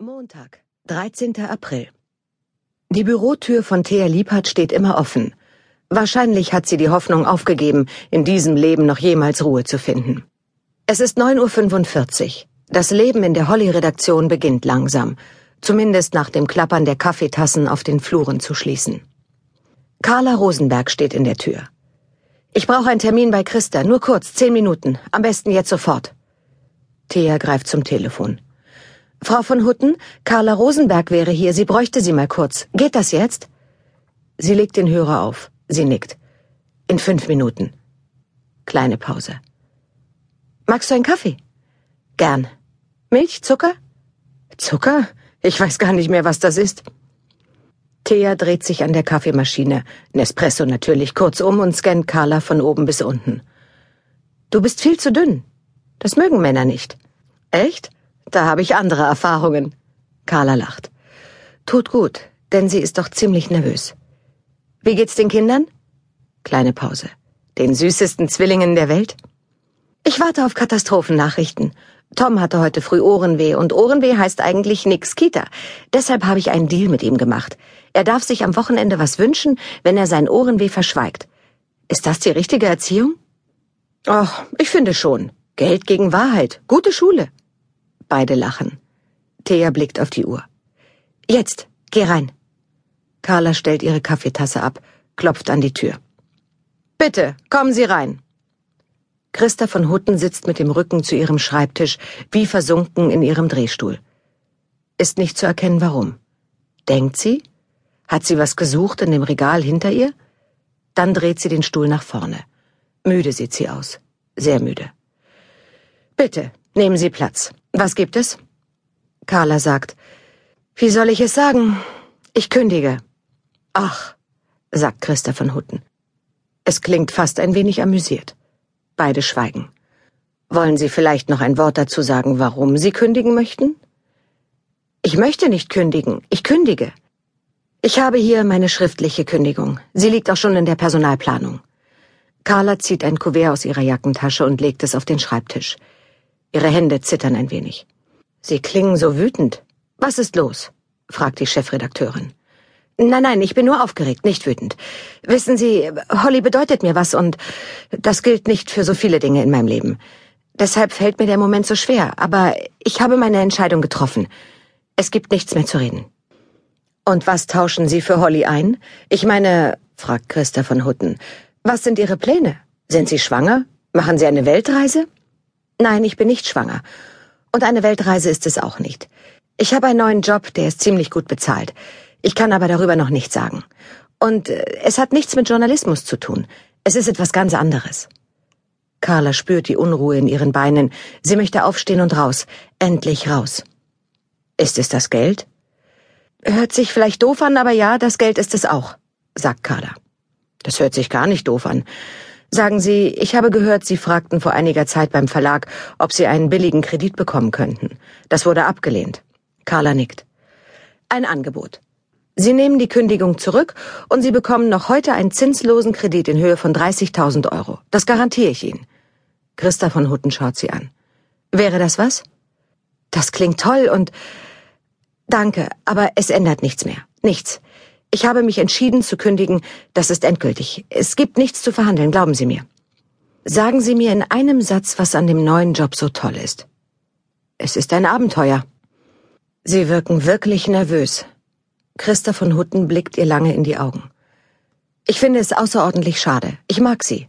Montag, 13. April. Die Bürotür von Thea Liebhardt steht immer offen. Wahrscheinlich hat sie die Hoffnung aufgegeben, in diesem Leben noch jemals Ruhe zu finden. Es ist 9.45 Uhr. Das Leben in der Holly-Redaktion beginnt langsam, zumindest nach dem Klappern der Kaffeetassen auf den Fluren zu schließen. Carla Rosenberg steht in der Tür. Ich brauche einen Termin bei Christa, nur kurz, zehn Minuten, am besten jetzt sofort. Thea greift zum Telefon. Frau von Hutten, Carla Rosenberg wäre hier, sie bräuchte Sie mal kurz. Geht das jetzt? Sie legt den Hörer auf. Sie nickt. In fünf Minuten. Kleine Pause. Magst du einen Kaffee? Gern. Milch, Zucker? Zucker? Ich weiß gar nicht mehr, was das ist. Thea dreht sich an der Kaffeemaschine, Nespresso natürlich, kurz um und scannt Carla von oben bis unten. Du bist viel zu dünn. Das mögen Männer nicht. Echt? Da habe ich andere Erfahrungen. Carla lacht. Tut gut, denn sie ist doch ziemlich nervös. Wie geht's den Kindern? Kleine Pause. Den süßesten Zwillingen der Welt? Ich warte auf Katastrophennachrichten. Tom hatte heute früh Ohrenweh und Ohrenweh heißt eigentlich nix Kita. Deshalb habe ich einen Deal mit ihm gemacht. Er darf sich am Wochenende was wünschen, wenn er sein Ohrenweh verschweigt. Ist das die richtige Erziehung? Ach, ich finde schon. Geld gegen Wahrheit. Gute Schule. Beide lachen. Thea blickt auf die Uhr. Jetzt, geh rein. Carla stellt ihre Kaffeetasse ab, klopft an die Tür. Bitte, kommen Sie rein. Christa von Hutten sitzt mit dem Rücken zu ihrem Schreibtisch, wie versunken in ihrem Drehstuhl. Ist nicht zu erkennen, warum. Denkt sie? Hat sie was gesucht in dem Regal hinter ihr? Dann dreht sie den Stuhl nach vorne. Müde sieht sie aus. Sehr müde. Bitte, nehmen Sie Platz. Was gibt es? Carla sagt, wie soll ich es sagen? Ich kündige. Ach, sagt Christa von Hutten. Es klingt fast ein wenig amüsiert. Beide schweigen. Wollen Sie vielleicht noch ein Wort dazu sagen, warum Sie kündigen möchten? Ich möchte nicht kündigen, ich kündige. Ich habe hier meine schriftliche Kündigung. Sie liegt auch schon in der Personalplanung. Carla zieht ein Kuvert aus ihrer Jackentasche und legt es auf den Schreibtisch. Ihre Hände zittern ein wenig. Sie klingen so wütend. Was ist los? fragt die Chefredakteurin. Nein, nein, ich bin nur aufgeregt, nicht wütend. Wissen Sie, Holly bedeutet mir was und das gilt nicht für so viele Dinge in meinem Leben. Deshalb fällt mir der Moment so schwer, aber ich habe meine Entscheidung getroffen. Es gibt nichts mehr zu reden. Und was tauschen Sie für Holly ein? Ich meine, fragt Christa von Hutten, was sind Ihre Pläne? Sind Sie schwanger? Machen Sie eine Weltreise? Nein, ich bin nicht schwanger. Und eine Weltreise ist es auch nicht. Ich habe einen neuen Job, der ist ziemlich gut bezahlt. Ich kann aber darüber noch nichts sagen. Und äh, es hat nichts mit Journalismus zu tun. Es ist etwas ganz anderes. Carla spürt die Unruhe in ihren Beinen. Sie möchte aufstehen und raus. Endlich raus. Ist es das Geld? Hört sich vielleicht doof an, aber ja, das Geld ist es auch, sagt Carla. Das hört sich gar nicht doof an. Sagen Sie, ich habe gehört, Sie fragten vor einiger Zeit beim Verlag, ob Sie einen billigen Kredit bekommen könnten. Das wurde abgelehnt. Carla nickt. Ein Angebot. Sie nehmen die Kündigung zurück und Sie bekommen noch heute einen zinslosen Kredit in Höhe von 30.000 Euro. Das garantiere ich Ihnen. Christa von Hutten schaut sie an. Wäre das was? Das klingt toll und Danke, aber es ändert nichts mehr. Nichts. Ich habe mich entschieden zu kündigen, das ist endgültig. Es gibt nichts zu verhandeln, glauben Sie mir. Sagen Sie mir in einem Satz, was an dem neuen Job so toll ist. Es ist ein Abenteuer. Sie wirken wirklich nervös. Christa von Hutten blickt ihr lange in die Augen. Ich finde es außerordentlich schade. Ich mag Sie.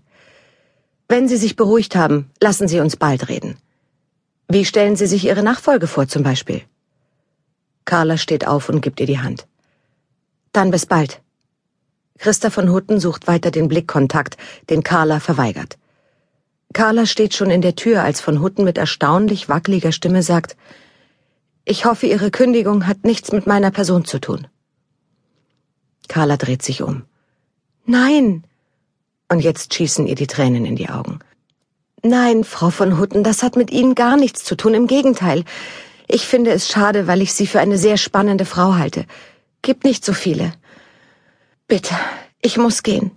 Wenn Sie sich beruhigt haben, lassen Sie uns bald reden. Wie stellen Sie sich Ihre Nachfolge vor zum Beispiel? Carla steht auf und gibt ihr die Hand. Dann bis bald. Christa von Hutten sucht weiter den Blickkontakt, den Carla verweigert. Carla steht schon in der Tür, als von Hutten mit erstaunlich wackeliger Stimme sagt, ich hoffe, Ihre Kündigung hat nichts mit meiner Person zu tun. Carla dreht sich um. Nein! Und jetzt schießen ihr die Tränen in die Augen. Nein, Frau von Hutten, das hat mit Ihnen gar nichts zu tun, im Gegenteil. Ich finde es schade, weil ich Sie für eine sehr spannende Frau halte. Gibt nicht so viele. Bitte, ich muss gehen.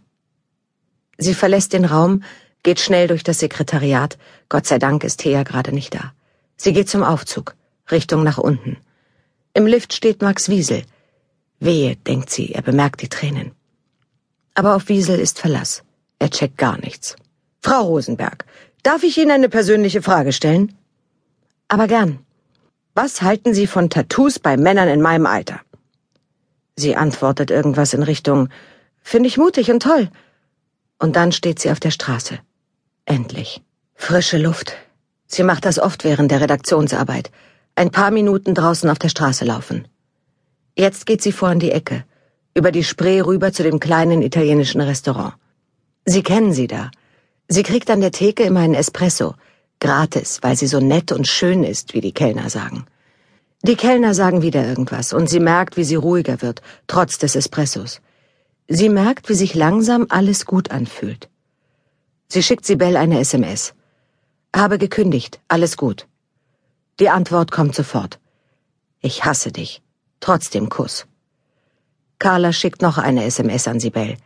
Sie verlässt den Raum, geht schnell durch das Im Lift steht Max Wiesel. Wehe, denkt sie, er bemerkt die Tränen. Aber auf Wiesel ist Verlass. Er checkt gar nichts. Frau Rosenberg, darf ich Ihnen eine persönliche Frage stellen? Aber gern. Was halten Sie von Tattoos bei Männern in meinem Alter? Sie antwortet irgendwas in Richtung Finde ich mutig und toll. Und dann steht sie auf der Straße. Endlich. Frische Luft. Sie macht das oft während der Redaktionsarbeit ein paar Minuten draußen auf der Straße laufen. Jetzt geht sie vor an die Ecke, über die Spree rüber zu dem kleinen italienischen Restaurant. Sie kennen sie da. Sie kriegt an der Theke immer einen Espresso, gratis, weil sie so nett und schön ist, wie die Kellner sagen. Die Kellner sagen wieder irgendwas und sie merkt, wie sie ruhiger wird, trotz des Espressos. Sie merkt, wie sich langsam alles gut anfühlt. Sie schickt Sibel eine SMS. Habe gekündigt, alles gut. Die Antwort kommt sofort. Ich hasse dich. Trotzdem Kuss. Carla schickt noch eine SMS an Sibel.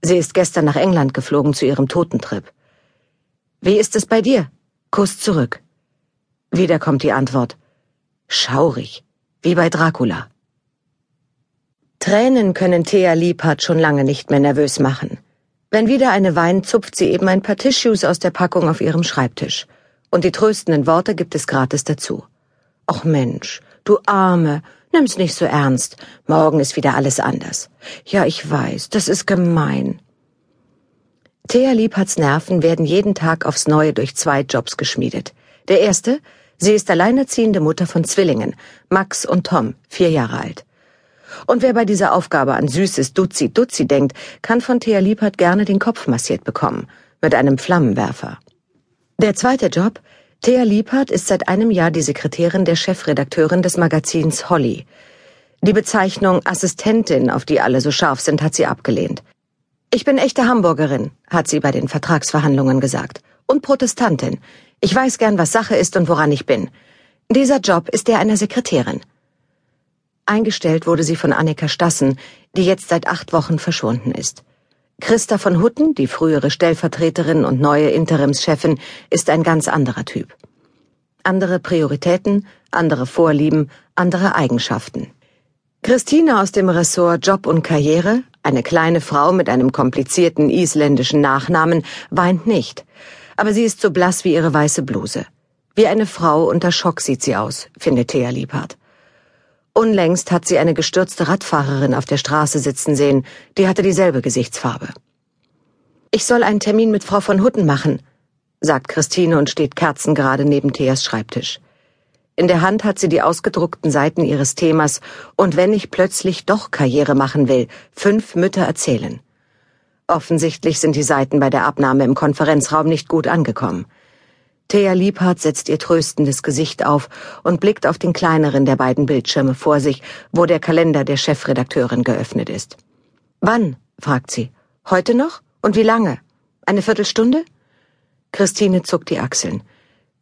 Sie ist gestern nach England geflogen zu ihrem Totentrip. Wie ist es bei dir? Kuss zurück. Wieder kommt die Antwort. Schaurig, wie bei Dracula. Tränen können Thea Liebhardt schon lange nicht mehr nervös machen. Wenn wieder eine weint, zupft sie eben ein paar Tissues aus der Packung auf ihrem Schreibtisch und die tröstenden Worte gibt es gratis dazu. Och Mensch, du Arme, nimm's nicht so ernst. Morgen ist wieder alles anders. Ja, ich weiß, das ist gemein. Thea Liebhards Nerven werden jeden Tag aufs Neue durch zwei Jobs geschmiedet. Der erste, sie ist alleinerziehende Mutter von Zwillingen, Max und Tom, vier Jahre alt. Und wer bei dieser Aufgabe an süßes Duzi Duzi denkt, kann von Thea Liebhardt gerne den Kopf massiert bekommen, mit einem Flammenwerfer. Der zweite Job, Thea Liebhardt ist seit einem Jahr die Sekretärin der Chefredakteurin des Magazins Holly. Die Bezeichnung Assistentin, auf die alle so scharf sind, hat sie abgelehnt. Ich bin echte Hamburgerin, hat sie bei den Vertragsverhandlungen gesagt. Und Protestantin. Ich weiß gern, was Sache ist und woran ich bin. Dieser Job ist der einer Sekretärin. Eingestellt wurde sie von Annika Stassen, die jetzt seit acht Wochen verschwunden ist. Christa von Hutten, die frühere Stellvertreterin und neue Interimschefin, ist ein ganz anderer Typ. Andere Prioritäten, andere Vorlieben, andere Eigenschaften. Christine aus dem Ressort Job und Karriere, eine kleine Frau mit einem komplizierten isländischen Nachnamen, weint nicht. Aber sie ist so blass wie ihre weiße Bluse. Wie eine Frau unter Schock sieht sie aus, findet Thea Liebhardt. Unlängst hat sie eine gestürzte Radfahrerin auf der Straße sitzen sehen, die hatte dieselbe Gesichtsfarbe. Ich soll einen Termin mit Frau von Hutten machen, sagt Christine und steht kerzengerade neben Theas Schreibtisch. In der Hand hat sie die ausgedruckten Seiten ihres Themas und wenn ich plötzlich doch Karriere machen will, fünf Mütter erzählen. Offensichtlich sind die Seiten bei der Abnahme im Konferenzraum nicht gut angekommen. Thea Liebhardt setzt ihr tröstendes Gesicht auf und blickt auf den kleineren der beiden Bildschirme vor sich, wo der Kalender der Chefredakteurin geöffnet ist. Wann? fragt sie. Heute noch? Und wie lange? Eine Viertelstunde? Christine zuckt die Achseln.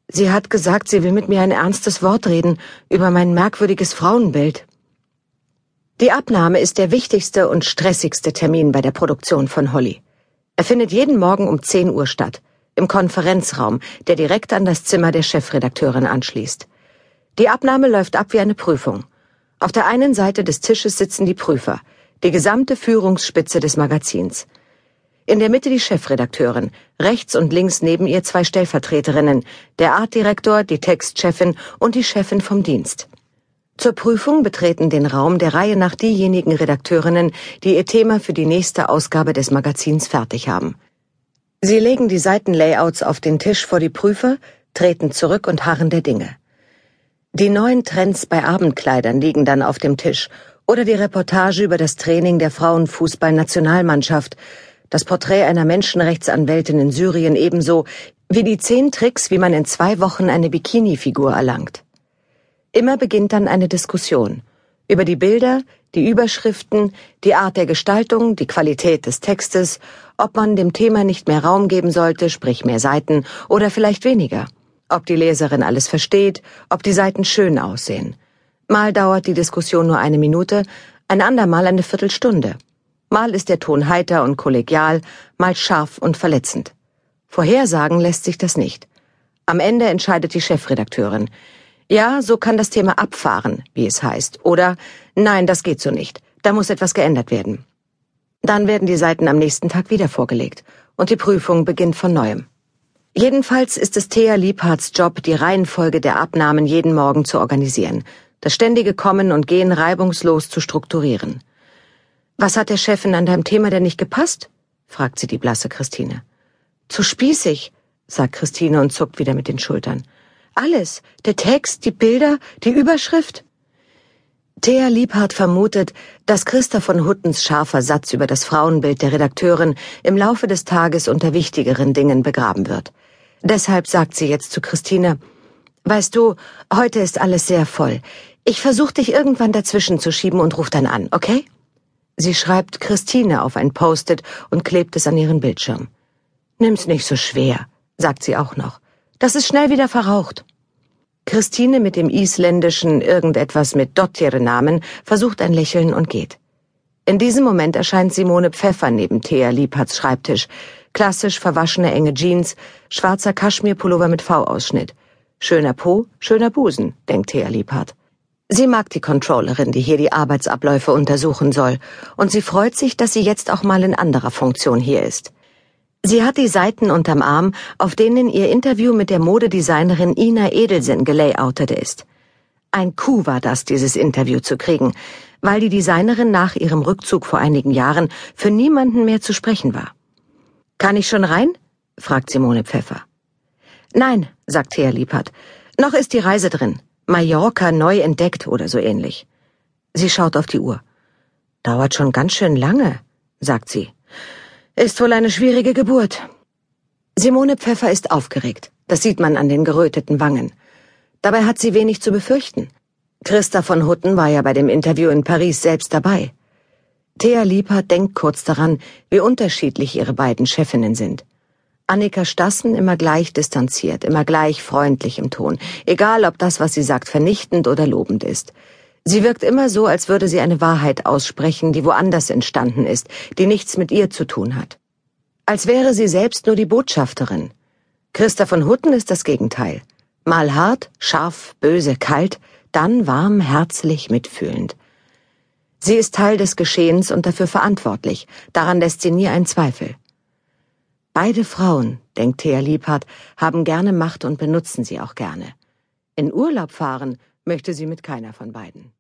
Sie hat gesagt, sie will mit mir ein ernstes Wort reden über mein merkwürdiges Frauenbild. Die Abnahme ist der wichtigste und stressigste Termin bei der Produktion von Holly. Er findet jeden Morgen um 10 Uhr statt im Konferenzraum, der direkt an das Zimmer der Chefredakteurin anschließt. Die Abnahme läuft ab wie eine Prüfung. Auf der einen Seite des Tisches sitzen die Prüfer, die gesamte Führungsspitze des Magazins. In der Mitte die Chefredakteurin, rechts und links neben ihr zwei Stellvertreterinnen, der Artdirektor, die Textchefin und die Chefin vom Dienst. Zur Prüfung betreten den Raum der Reihe nach diejenigen Redakteurinnen, die ihr Thema für die nächste Ausgabe des Magazins fertig haben. Sie legen die Seitenlayouts auf den Tisch vor die Prüfer, treten zurück und harren der Dinge. Die neuen Trends bei Abendkleidern liegen dann auf dem Tisch oder die Reportage über das Training der Frauenfußballnationalmannschaft, das Porträt einer Menschenrechtsanwältin in Syrien ebenso wie die zehn Tricks, wie man in zwei Wochen eine Bikini-Figur erlangt. Immer beginnt dann eine Diskussion über die Bilder, die Überschriften, die Art der Gestaltung, die Qualität des Textes, ob man dem Thema nicht mehr Raum geben sollte, sprich mehr Seiten oder vielleicht weniger, ob die Leserin alles versteht, ob die Seiten schön aussehen. Mal dauert die Diskussion nur eine Minute, ein andermal eine Viertelstunde. Mal ist der Ton heiter und kollegial, mal scharf und verletzend. Vorhersagen lässt sich das nicht. Am Ende entscheidet die Chefredakteurin. Ja, so kann das Thema abfahren, wie es heißt. Oder nein, das geht so nicht. Da muss etwas geändert werden. Dann werden die Seiten am nächsten Tag wieder vorgelegt und die Prüfung beginnt von neuem. Jedenfalls ist es Thea Liebhards Job, die Reihenfolge der Abnahmen jeden Morgen zu organisieren, das ständige Kommen und Gehen reibungslos zu strukturieren. Was hat der Chefin an deinem Thema denn nicht gepasst? fragt sie die blasse Christine. Zu spießig, sagt Christine und zuckt wieder mit den Schultern. Alles, der Text, die Bilder, die Überschrift. Thea Liebhardt vermutet, dass Christa von Huttens scharfer Satz über das Frauenbild der Redakteurin im Laufe des Tages unter wichtigeren Dingen begraben wird. Deshalb sagt sie jetzt zu Christine, Weißt du, heute ist alles sehr voll. Ich versuche dich irgendwann dazwischen zu schieben und ruf dann an, okay? Sie schreibt Christine auf ein Post-it und klebt es an ihren Bildschirm. Nimm's nicht so schwer, sagt sie auch noch. Das ist schnell wieder verraucht. Christine mit dem isländischen irgendetwas mit Dottir-Namen versucht ein Lächeln und geht. In diesem Moment erscheint Simone Pfeffer neben Thea Liebhards Schreibtisch. Klassisch verwaschene enge Jeans, schwarzer Kaschmirpullover mit V-Ausschnitt. Schöner Po, schöner Busen, denkt Thea Liebhardt. Sie mag die Controllerin, die hier die Arbeitsabläufe untersuchen soll, und sie freut sich, dass sie jetzt auch mal in anderer Funktion hier ist. Sie hat die Seiten unterm Arm, auf denen ihr Interview mit der Modedesignerin Ina Edelsen gelayoutet ist. Ein Coup war das, dieses Interview zu kriegen, weil die Designerin nach ihrem Rückzug vor einigen Jahren für niemanden mehr zu sprechen war. Kann ich schon rein? fragt Simone Pfeffer. Nein, sagt Thea Liebhardt. Noch ist die Reise drin. Mallorca neu entdeckt oder so ähnlich. Sie schaut auf die Uhr. Dauert schon ganz schön lange, sagt sie. Ist wohl eine schwierige Geburt. Simone Pfeffer ist aufgeregt. Das sieht man an den geröteten Wangen. Dabei hat sie wenig zu befürchten. Christa von Hutten war ja bei dem Interview in Paris selbst dabei. Thea Liebhardt denkt kurz daran, wie unterschiedlich ihre beiden Chefinnen sind. Annika Stassen immer gleich distanziert, immer gleich freundlich im Ton, egal ob das, was sie sagt, vernichtend oder lobend ist. Sie wirkt immer so, als würde sie eine Wahrheit aussprechen, die woanders entstanden ist, die nichts mit ihr zu tun hat. Als wäre sie selbst nur die Botschafterin. Christa von Hutten ist das Gegenteil. Mal hart, scharf, böse, kalt, dann warm, herzlich, mitfühlend. Sie ist Teil des Geschehens und dafür verantwortlich, daran lässt sie nie einen Zweifel. Beide Frauen, denkt Thea Liebhardt, haben gerne Macht und benutzen sie auch gerne. In Urlaub fahren möchte sie mit keiner von beiden.